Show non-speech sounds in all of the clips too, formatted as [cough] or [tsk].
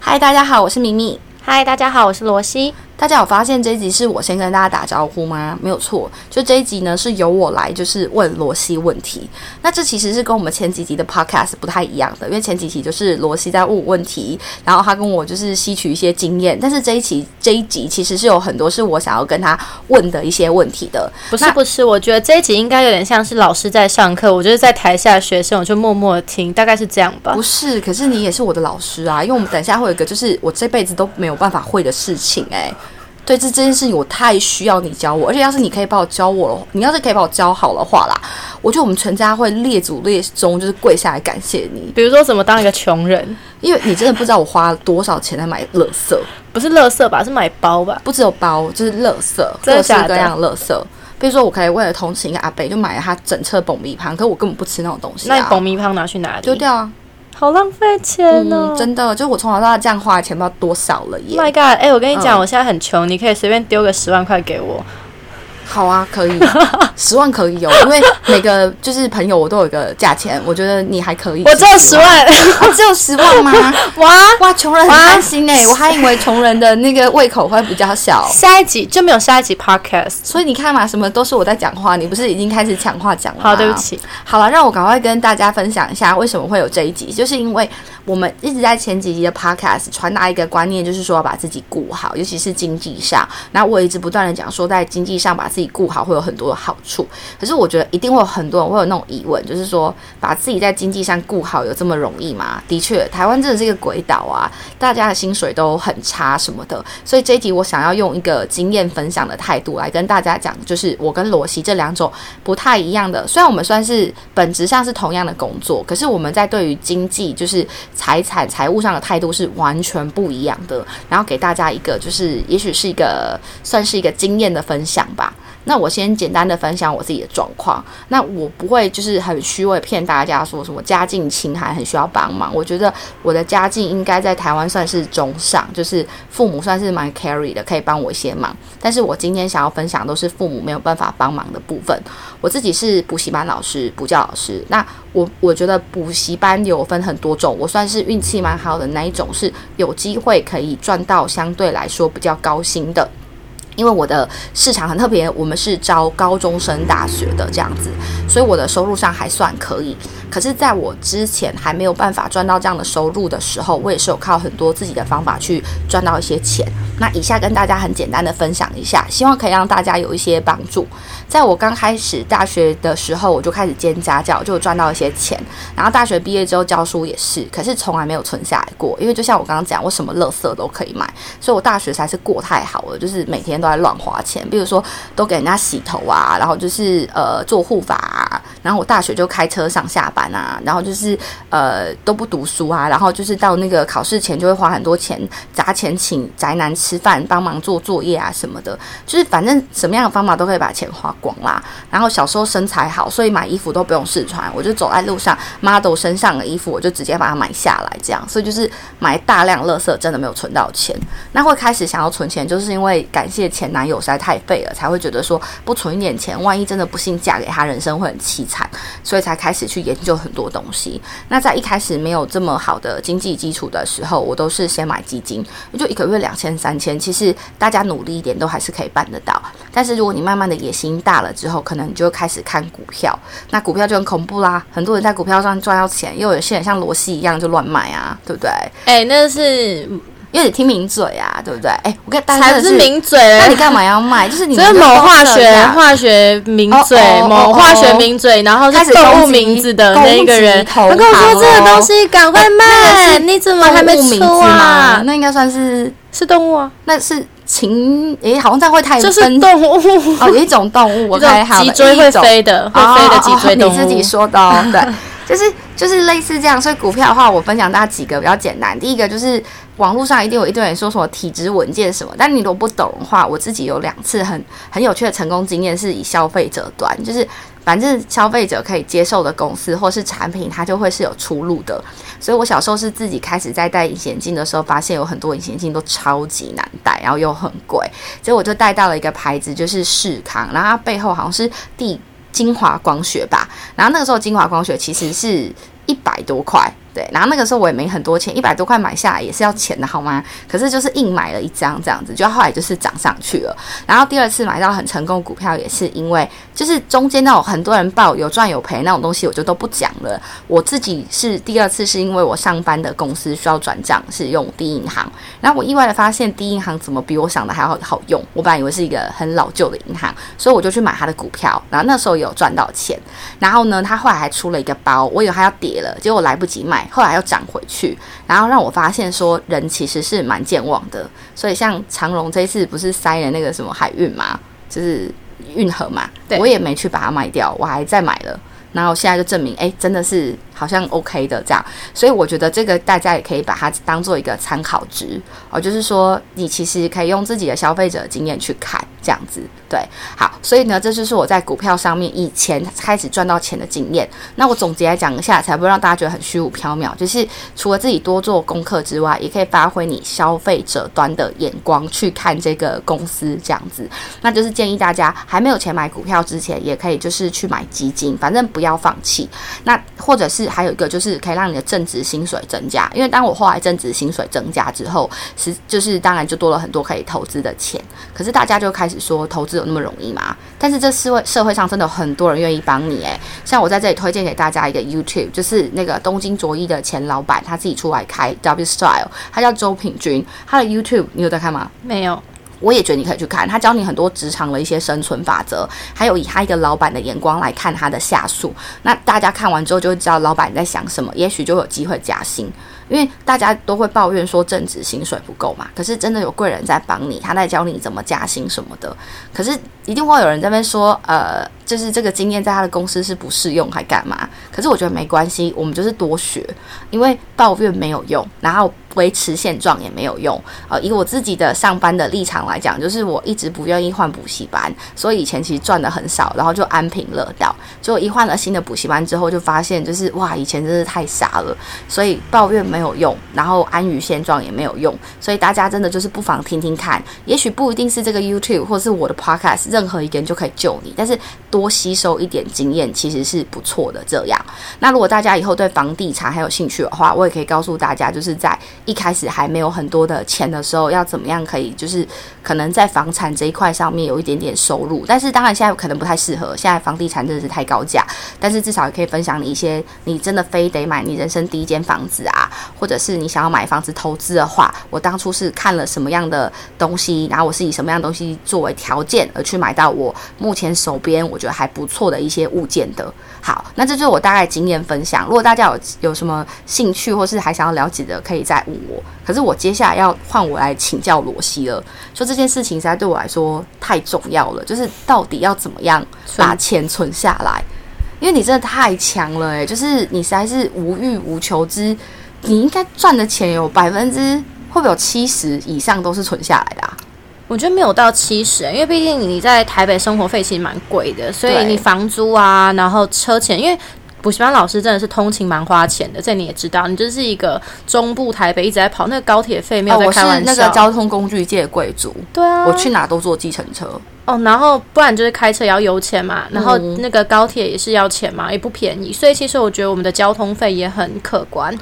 嗨，大家好，我是咪咪。嗨，大家好，我是罗西。大家有发现这一集是我先跟大家打招呼吗？没有错，就这一集呢是由我来，就是问罗西问题。那这其实是跟我们前几集的 podcast 不太一样的，因为前几集就是罗西在问我问题，然后他跟我就是吸取一些经验。但是这一期这一集其实是有很多是我想要跟他问的一些问题的。不是不是，我觉得这一集应该有点像是老师在上课，我就是在台下学生，我就默默的听，大概是这样吧。不是，可是你也是我的老师啊，因为我们等下会有一个就是我这辈子都没有办法会的事情，哎。对，这这件事情我太需要你教我，而且要是你可以把我教我，你要是可以把我教好的话啦，我觉得我们全家会列祖列宗，就是跪下来感谢你。比如说怎么当一个穷人，因为你真的不知道我花了多少钱来买乐色，不是乐色吧，是买包吧？不只有包，就是乐色，各式各样乐色。比如说，我可以为了同情一个阿伯，就买了他整车爆米花，可我根本不吃那种东西。那爆米花拿去哪里？丢掉啊。好浪费钱哦！真的，就我从小到大这样花的钱，不知道多少了耶。My God！哎，我跟你讲，我现在很穷，你可以随便丢个十万块给我。好啊，可以，[laughs] 十万可以有，因为每个就是朋友，我都有一个价钱，我觉得你还可以。我只有十万，我只有十万吗？[laughs] 哇哇，穷人很开心哎，我还以为穷人的那个胃口会比较小。下一集就没有下一集 podcast，所以你看嘛，什么都是我在讲话，你不是已经开始抢话讲了好，对不起。好了，让我赶快跟大家分享一下为什么会有这一集，就是因为我们一直在前几集的 podcast 传达一个观念，就是说要把自己顾好，尤其是经济上。那我一直不断的讲说，在经济上把自己自己顾好会有很多的好处，可是我觉得一定会有很多人会有那种疑问，就是说把自己在经济上顾好有这么容易吗？的确，台湾真的是一个鬼岛啊，大家的薪水都很差什么的，所以这一集我想要用一个经验分享的态度来跟大家讲，就是我跟罗西这两种不太一样的，虽然我们算是本质上是同样的工作，可是我们在对于经济就是财产财务上的态度是完全不一样的，然后给大家一个就是也许是一个算是一个经验的分享吧。那我先简单的分享我自己的状况。那我不会就是很虚伪骗大家说什么家境清寒很需要帮忙。我觉得我的家境应该在台湾算是中上，就是父母算是蛮 carry 的，可以帮我一些忙。但是我今天想要分享都是父母没有办法帮忙的部分。我自己是补习班老师，补教老师。那我我觉得补习班有分很多种，我算是运气蛮好的那一种，是有机会可以赚到相对来说比较高薪的。因为我的市场很特别，我们是招高中生、大学的这样子，所以我的收入上还算可以。可是，在我之前还没有办法赚到这样的收入的时候，我也是有靠很多自己的方法去赚到一些钱。那以下跟大家很简单的分享一下，希望可以让大家有一些帮助。在我刚开始大学的时候，我就开始兼家教，就赚到一些钱。然后大学毕业之后教书也是，可是从来没有存下来过。因为就像我刚刚讲，我什么乐色都可以买，所以我大学才是过太好了，就是每天都。在乱花钱，比如说都给人家洗头啊，然后就是呃做护发啊，然后我大学就开车上下班啊，然后就是呃都不读书啊，然后就是到那个考试前就会花很多钱砸钱请宅男吃饭，帮忙做作业啊什么的，就是反正什么样的方法都可以把钱花光啦。然后小时候身材好，所以买衣服都不用试穿，我就走在路上 model 身上的衣服，我就直接把它买下来，这样，所以就是买大量垃圾，真的没有存到钱。那会开始想要存钱，就是因为感谢。前男友实在太废了，才会觉得说不存一点钱，万一真的不幸嫁给他，人生会很凄惨，所以才开始去研究很多东西。那在一开始没有这么好的经济基础的时候，我都是先买基金，就一个月两千三千，其实大家努力一点都还是可以办得到。但是如果你慢慢的野心大了之后，可能你就开始看股票，那股票就很恐怖啦。很多人在股票上赚到钱，又有些人像罗西一样就乱买啊，对不对？哎，那是。因为你听名嘴啊，对不对？哎，我跟大家才是名嘴，那你干嘛要卖？就是你这某化学化学名嘴，某化学名嘴，然后是动物名字的那个人，他跟我说这个东西赶快卖，你怎么还没出啊？那应该算是是动物啊？那是禽？诶，好像这样会太就是动物哦，有一种动物，[laughs] 我猜脊椎会飞的，会飞的脊椎动物，你自己说的哦，对。就是就是类似这样，所以股票的话，我分享大家几个比较简单。第一个就是网络上一定有一堆人说什么体质稳健什么，但你如果不懂的话，我自己有两次很很有趣的成功经验，是以消费者端，就是反正消费者可以接受的公司或是产品，它就会是有出路的。所以我小时候是自己开始在戴隐形镜的时候，发现有很多隐形镜都超级难戴，然后又很贵，所以我就带到了一个牌子，就是视康，然后它背后好像是第。精华光学吧，然后那个时候精华光学其实是一百多块，对，然后那个时候我也没很多钱，一百多块买下来也是要钱的好吗？可是就是硬买了一张这样子，就后来就是涨上去了。然后第二次买到很成功股票，也是因为就是中间那种很多人报有赚有赔那种东西，我就都不讲了。我自己是第二次是因为我上班的公司需要转账，是用第一银行。然后我意外的发现第一银行怎么比我想的还要好用。我本来以为是一个很老旧的银行，所以我就去买它的股票。然后那时候有赚到钱。然后呢，他后来还出了一个包，我以为他要跌了，结果来不及买卖。后来又涨回去，然后让我发现说人其实是蛮健忘的，所以像长隆这一次不是塞了那个什么海运嘛，就是运河嘛，我也没去把它卖掉，我还再买了，然后现在就证明，哎，真的是。好像 OK 的这样，所以我觉得这个大家也可以把它当做一个参考值哦，就是说你其实可以用自己的消费者经验去看这样子，对，好，所以呢，这就是我在股票上面以前开始赚到钱的经验。那我总结来讲一下，才不会让大家觉得很虚无缥缈。就是除了自己多做功课之外，也可以发挥你消费者端的眼光去看这个公司这样子。那就是建议大家还没有钱买股票之前，也可以就是去买基金，反正不要放弃。那或者是还有一个就是可以让你的正职薪水增加，因为当我后来正职薪水增加之后，是就是当然就多了很多可以投资的钱。可是大家就开始说投资有那么容易吗？但是这社会社会上真的很多人愿意帮你诶，像我在这里推荐给大家一个 YouTube，就是那个东京卓一的前老板他自己出来开 W Style，他叫周品君，他的 YouTube 你有在看吗？没有。我也觉得你可以去看，他教你很多职场的一些生存法则，还有以他一个老板的眼光来看他的下属。那大家看完之后就会知道老板在想什么，也许就有机会加薪。因为大家都会抱怨说正职薪水不够嘛，可是真的有贵人在帮你，他在教你怎么加薪什么的。可是一定会有人在那边说，呃，就是这个经验在他的公司是不适用，还干嘛？可是我觉得没关系，我们就是多学，因为抱怨没有用，然后维持现状也没有用。呃，以我自己的上班的立场来讲，就是我一直不愿意换补习班，所以以前其实赚的很少，然后就安贫乐道。结果一换了新的补习班之后，就发现就是哇，以前真是太傻了，所以抱怨没。有用，然后安于现状也没有用，所以大家真的就是不妨听听看，也许不一定是这个 YouTube 或是我的 Podcast，任何一个人就可以救你，但是多吸收一点经验其实是不错的。这样，那如果大家以后对房地产还有兴趣的话，我也可以告诉大家，就是在一开始还没有很多的钱的时候，要怎么样可以就是可能在房产这一块上面有一点点收入，但是当然现在可能不太适合，现在房地产真的是太高价，但是至少也可以分享你一些你真的非得买你人生第一间房子啊。或者是你想要买房子投资的话，我当初是看了什么样的东西，然后我是以什么样的东西作为条件而去买到我目前手边我觉得还不错的一些物件的。好，那这就是我大概经验分享。如果大家有有什么兴趣或是还想要了解的，可以再问我。可是我接下来要换我来请教罗西了，说这件事情实在对我来说太重要了，就是到底要怎么样把钱存下来？因为你真的太强了，诶，就是你实在是无欲无求之。你应该赚的钱有百分之会不会有七十以上都是存下来的啊？我觉得没有到七十，因为毕竟你在台北生活费其实蛮贵的，所以你房租啊，然后车钱，因为补习班老师真的是通勤蛮花钱的，这你也知道，你就是一个中部台北一直在跑，那个高铁费没有在开玩笑。那个交通工具界贵族，对啊，我去哪都坐计程车。哦，然后不然就是开车也要油钱嘛，然后那个高铁也是要钱嘛，也不便宜，所以其实我觉得我们的交通费也很可观。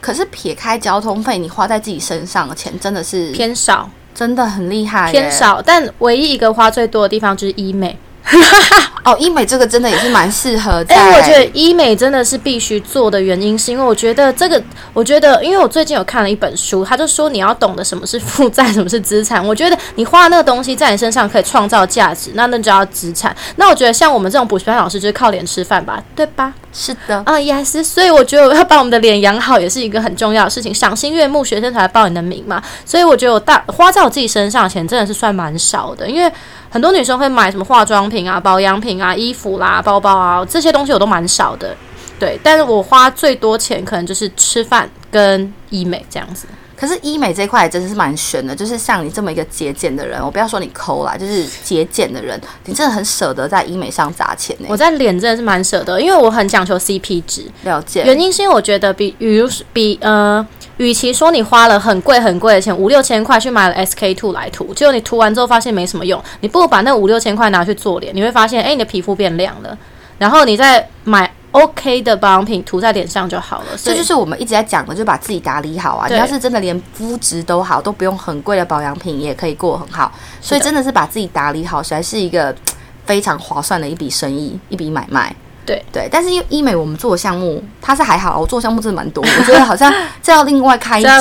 可是撇开交通费，你花在自己身上的钱真的是偏少，真的很厉害，偏少。但唯一一个花最多的地方就是医美。[laughs] 哦，医美这个真的也是蛮适合。哎，我觉得医美真的是必须做的原因，是因为我觉得这个，我觉得，因为我最近有看了一本书，他就说你要懂得什么是负债，什么是资产。我觉得你花那个东西在你身上可以创造价值，那那就要资产。那我觉得像我们这种补习班老师就是靠脸吃饭吧，对吧？是的，啊，yes。所以我觉得要把我们的脸养好也是一个很重要的事情，赏心悦目，学生才报你的名嘛。所以我觉得我大花在我自己身上的钱真的是算蛮少的，因为。很多女生会买什么化妆品啊、保养品啊、衣服啦、包包啊这些东西，我都蛮少的，对。但是我花最多钱可能就是吃饭跟医美这样子。可是医美这块真的是蛮悬的，就是像你这么一个节俭的人，我不要说你抠啦，就是节俭的人，你真的很舍得在医美上砸钱呢。我在脸真的是蛮舍得，因为我很讲求 CP 值。了解。原因是因为我觉得比，比如比呃。与其说你花了很贵很贵的钱五六千块去买了 SK two 来涂，结果你涂完之后发现没什么用，你不如把那五六千块拿去做脸，你会发现，哎，你的皮肤变亮了。然后你再买 OK 的保养品涂在脸上就好了。这就是我们一直在讲的，就把自己打理好啊。你要是真的连肤质都好，都不用很贵的保养品，也可以过很好。所以真的是把自己打理好，才是一个非常划算的一笔生意，一笔买卖。对对，但是因为医美我们做的项目，它是还好，我做的项目真的蛮多，[laughs] 我觉得好像这要另外开一吧。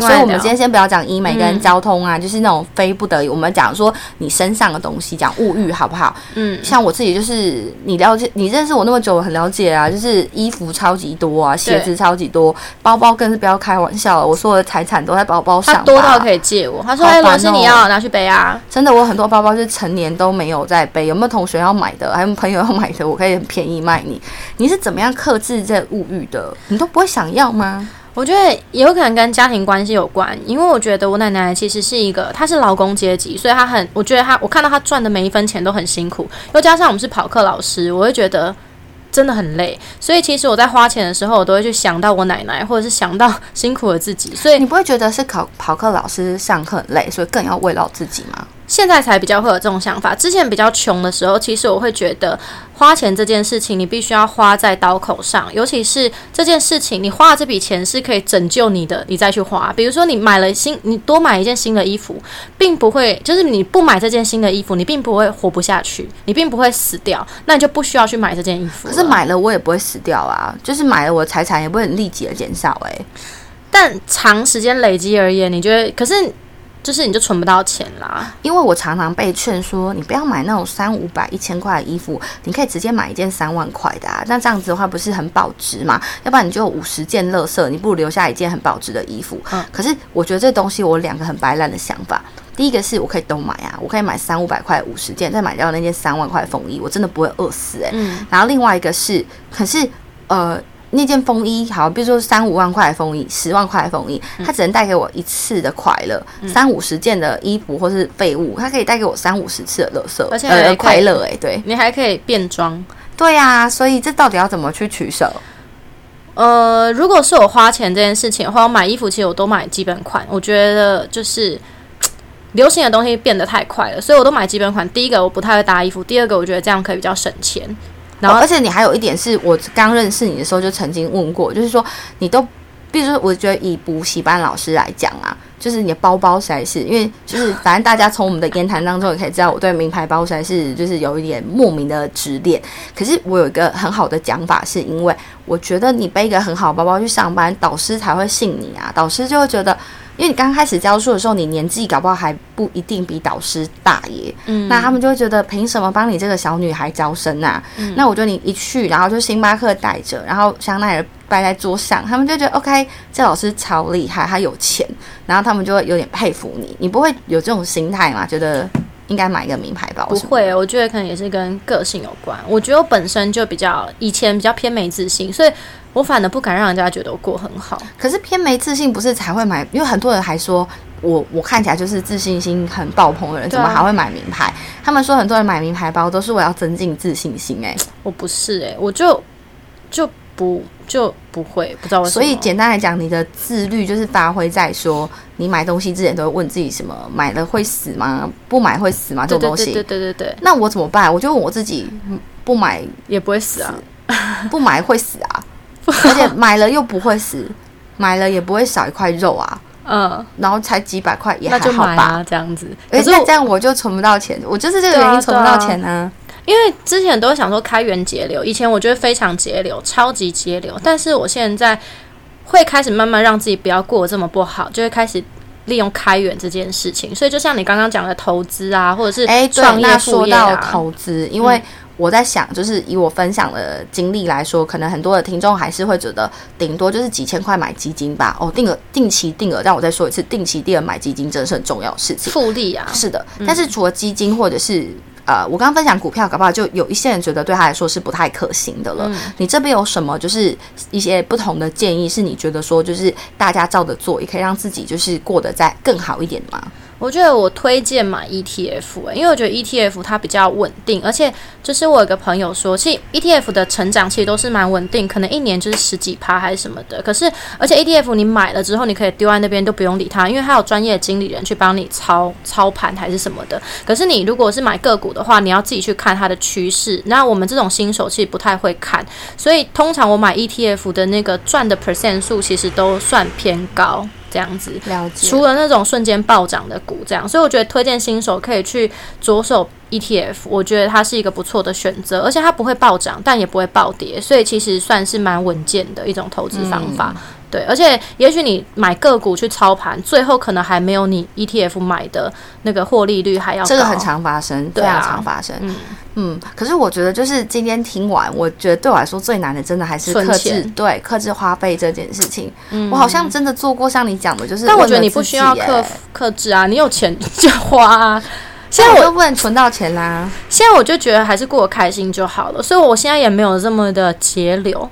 所以我们今天先不要讲医美跟嗯交通啊，就是那种非不得已，我们讲说你身上的东西，讲物欲好不好？嗯，像我自己就是你了解，你认识我那么久，我很了解啊，就是衣服超级多啊，鞋子超级多，包包更是不要开玩笑了，我所有的财产都在包包上。他多到可以借我。他说：“哎，好烦罗斯，你哦要拿去背啊。[laughs] 真的，我很多包包就是成年都没有在背，有没有同学要买的，还有朋友要买的，我可以很便宜卖你。你是怎么样克制这物欲的？你都不会想要吗？”我觉得有可能跟家庭关系有关，因为我觉得我奶奶其实是一个，她是劳工阶级，所以她很，我觉得她，我看到她赚的每一分钱都很辛苦，又加上我们是跑课老师，我会觉得真的很累，所以其实我在花钱的时候，我都会去想到我奶奶，或者是想到辛苦的自己，所以你不会觉得是考跑课老师上课很累，所以更要慰劳自己吗？现在才比较会有这种想法。之前比较穷的时候，其实我会觉得花钱这件事情，你必须要花在刀口上，尤其是这件事情，你花了这笔钱是可以拯救你的，你再去花。比如说，你买了新，你多买一件新的衣服，并不会，就是你不买这件新的衣服，你并不会活不下去，你并不会死掉，那你就不需要去买这件衣服。可是买了我也不会死掉啊，就是买了我的财产也不会很立即的减少哎、但长时间累积而言，你觉得，可是就是你就存不到钱啦。因为我常常被劝说，你不要买那种三五百、一千块的衣服，你可以直接买一件三万块的啊。那这样子的话，不是很保值嘛？要不然你就有五十件垃圾，你不如留下一件很保值的衣服。嗯可是我觉得这东西我两个很白烂的想法。第一个是我可以都买啊，我可以买三五百块五十件，再买掉那件三万块的风衣，我真的不会饿死诶、嗯，然后另外一个是，可是呃。那件风衣好，比如说三五万块的风衣，十万块的风衣，它只能带给我一次的快乐。三五十件的衣服或是废物，它可以带给我三五十次的乐色，而且快乐。哎，对你还可以变装。对啊、所以这到底要怎么去取舍？呃，如果是我花钱这件事情的话，我买衣服其实我都买基本款。我觉得就是 [tsk] 流行的东西变得太快了，所以我都买基本款。第一个我不太会搭衣服，第二个我觉得这样可以比较省钱。然后而且你还有一点是我刚认识你的时候就曾经问过，就是说你都，比如说我觉得以补习班老师来讲啊，就是你的包包实在是，因为就是反正大家从我们的言谈当中也可以知道，我对名牌包实在是就是有一点莫名的执念。可是我有一个很好的讲法，是因为我觉得你背一个很好的包包去上班，导师才会信你啊，导师就会觉得。因为你刚开始教书的时候，你年纪搞不好还不一定比导师大耶，嗯，那他们就会觉得凭什么帮你这个小女孩招生啊？那我觉得你一去，然后就星巴克带着，然后香奈儿摆在桌上，他们就觉得 OK，这老师超厉害，他有钱，然后他们就会有点佩服你。你不会有这种心态吗？觉得应该买一个名牌包？不会，我觉得可能也是跟个性有关。我觉得我本身就比较以前比较偏没自信，所以我反而不敢让人家觉得我过很好。可是偏没自信，不是才会买？因为很多人还说我我看起来就是自信心很爆棚的人，怎么还会买名牌？他们说很多人买名牌包都是我要增进自信心、欸，我不是诶、我就就不就不会，不知道为什么。所以简单来讲，你的自律就是发挥在说，你买东西之前都会问自己什么买了会死吗？不买会死吗？这种东西。对对对那我怎么办？我就问我自己，嗯不买也不会死啊。[laughs] 不买会死啊，[laughs] 而且买了又不会死，买了也不会少一块肉啊，嗯，然后才几百块也还好吧。啊，这样子。而且这样我就存不到钱，我就是这个原因存不到钱呢、因为之前都会想说开源节流，以前我觉得非常节流，超级节流，但是我现在会开始慢慢让自己不要过得这么不好，就会开始利用开源这件事情。所以就像你刚刚讲的投资啊，或者是哎，对，创业说到啊，投资，因为我在想，就是以我分享的经历来说，可能很多的听众还是会觉得，顶多就是几千块买基金吧。哦，定额、定期定额，让我再说一次，定期定额买基金真的是很重要的事情。复利啊，是的，但是除了基金或者是呃，我刚刚分享股票，搞不好就有一些人觉得对他来说是不太可行的了。你这边有什么就是一些不同的建议，是你觉得说就是大家照着做，也可以让自己就是过得再更好一点吗？我觉得我推荐买 ETF，、欸、因为我觉得 ETF 它比较稳定，而且就是我有个朋友说，其实 ETF 的成长其实都是蛮稳定，可能一年就是十几趴还是什么的。可是而且 ETF 你买了之后，你可以丢在那边都不用理它，因为它有专业的经理人去帮你操操盘还是什么的。可是你如果是买个股的话，你要自己去看它的趋势。那我们这种新手其实不太会看，所以通常我买 ETF 的那个赚的 percent 数其实都算偏高。这样子，了解。除了那种瞬间暴涨的股，这样，所以我觉得推荐新手可以去着手 ETF，我觉得它是一个不错的选择，而且它不会暴涨，但也不会暴跌，所以其实算是蛮稳健的一种投资方法。嗯对，而且也许你买个股去操盘，最后可能还没有你 ETF 买的那个获利率还要高。这个很常发生，非对啊常常发生。嗯嗯，可是我觉得就是今天听完，我觉得对我来说最难的，真的还是克制对克制花费这件事情。嗯我好像真的做过像你讲的，就是但我觉得你不需要克克制啊，你有钱 [laughs] 就花啊。现现在我都不能存到钱啦。现在我就觉得还是过得开心就好了，所以我现在也没有这么的节流。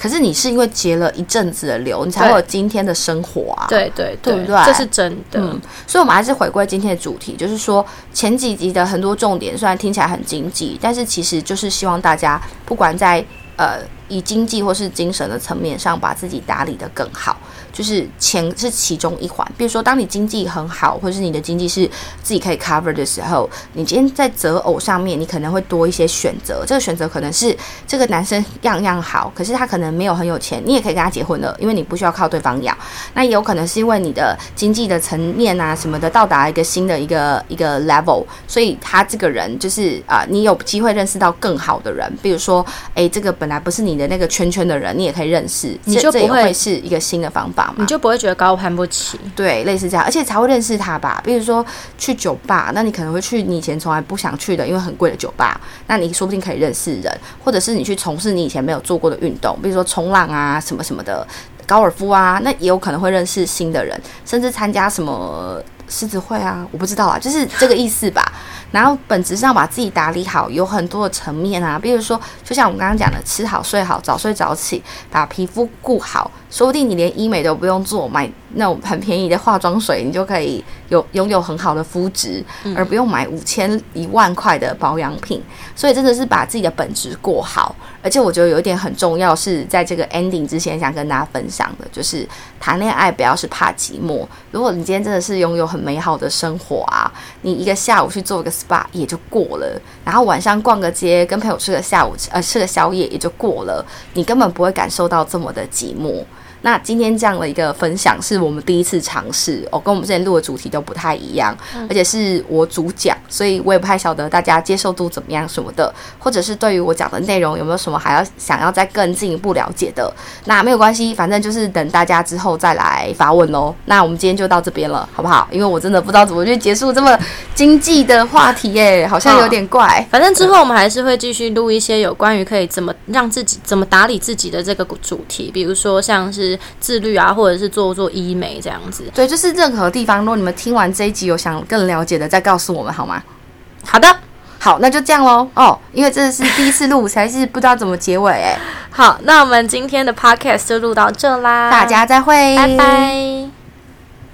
可是你是因为结了一阵子的流，你才会有今天的生活啊。。对对对不对这是真的。嗯，所以，我们还是回归今天的主题，就是说前几集的很多重点，虽然听起来很经济，但是其实就是希望大家不管在呃以经济或是精神的层面上，把自己打理得更好。就是钱是其中一环，比如说，当你经济很好，或者是你的经济是自己可以 cover 的时候，你今天在择偶上面，你可能会多一些选择。这个选择可能是这个男生样样好，可是他可能没有很有钱，你也可以跟他结婚了，因为你不需要靠对方养。那也有可能是因为你的经济的层面啊什么的到达一个新的一个一个 level，所以他这个人就是啊、你有机会认识到更好的人，比如说，诶，这个本来不是你的那个圈圈的人，你也可以认识，你就不会会是一个新的方法嘛你。就不会觉得高攀不起。对，类似这样，而且才会认识他吧。比如说去酒吧，那你可能会去你以前从来不想去的，因为很贵的酒吧，那你说不定可以认识人，或者是你去从事你以前没有做过的运动，比如说冲浪啊什么什么的，高尔夫啊，那也有可能会认识新的人，甚至参加什么狮子会啊，我不知道啊，就是这个意思吧。[laughs] 然后本质上把自己打理好，有很多的层面啊，比如说，就像我们刚刚讲的，吃好睡好，早睡早起，把皮肤顾好，说不定你连医美都不用做，买那种很便宜的化妆水，你就可以有拥有很好的肤质，而不用买五千一万块的保养品。所以真的是把自己的本质过好。而且我觉得有一点很重要，是在这个 ending 之前想跟大家分享的，就是谈恋爱不要是怕寂寞。如果你今天真的是拥有很美好的生活啊，你一个下午去做个 SPA 也就过了，然后晚上逛个街，跟朋友吃个下午呃吃个宵夜也就过了，你根本不会感受到这么的寂寞。那今天这样的一个分享是我们第一次尝试，哦，跟我们之前录的主题都不太一样，而且是我主讲，所以我也不太晓得大家接受度怎么样什么的，或者是对于我讲的内容有没有什么还要想要再更进一步了解的，那没有关系，反正就是等大家之后再来发问喽。那我们今天就到这边了，好不好？因为我真的不知道怎么去结束这么经济的话题耶，好像有点怪。反正之后我们还是会继续录一些有关于可以怎么让自己怎么打理自己的这个主题，比如说像是自律啊，或者是做做医美这样子。对，就是任何地方，如果你们听完这一集有想更了解的，再告诉我们好吗？好的，好，那就这样喽。哦，因为这是第一次录，才是不知道怎么结尾哎。好，那我们今天的 podcast 就录到这啦，大家再会，拜拜。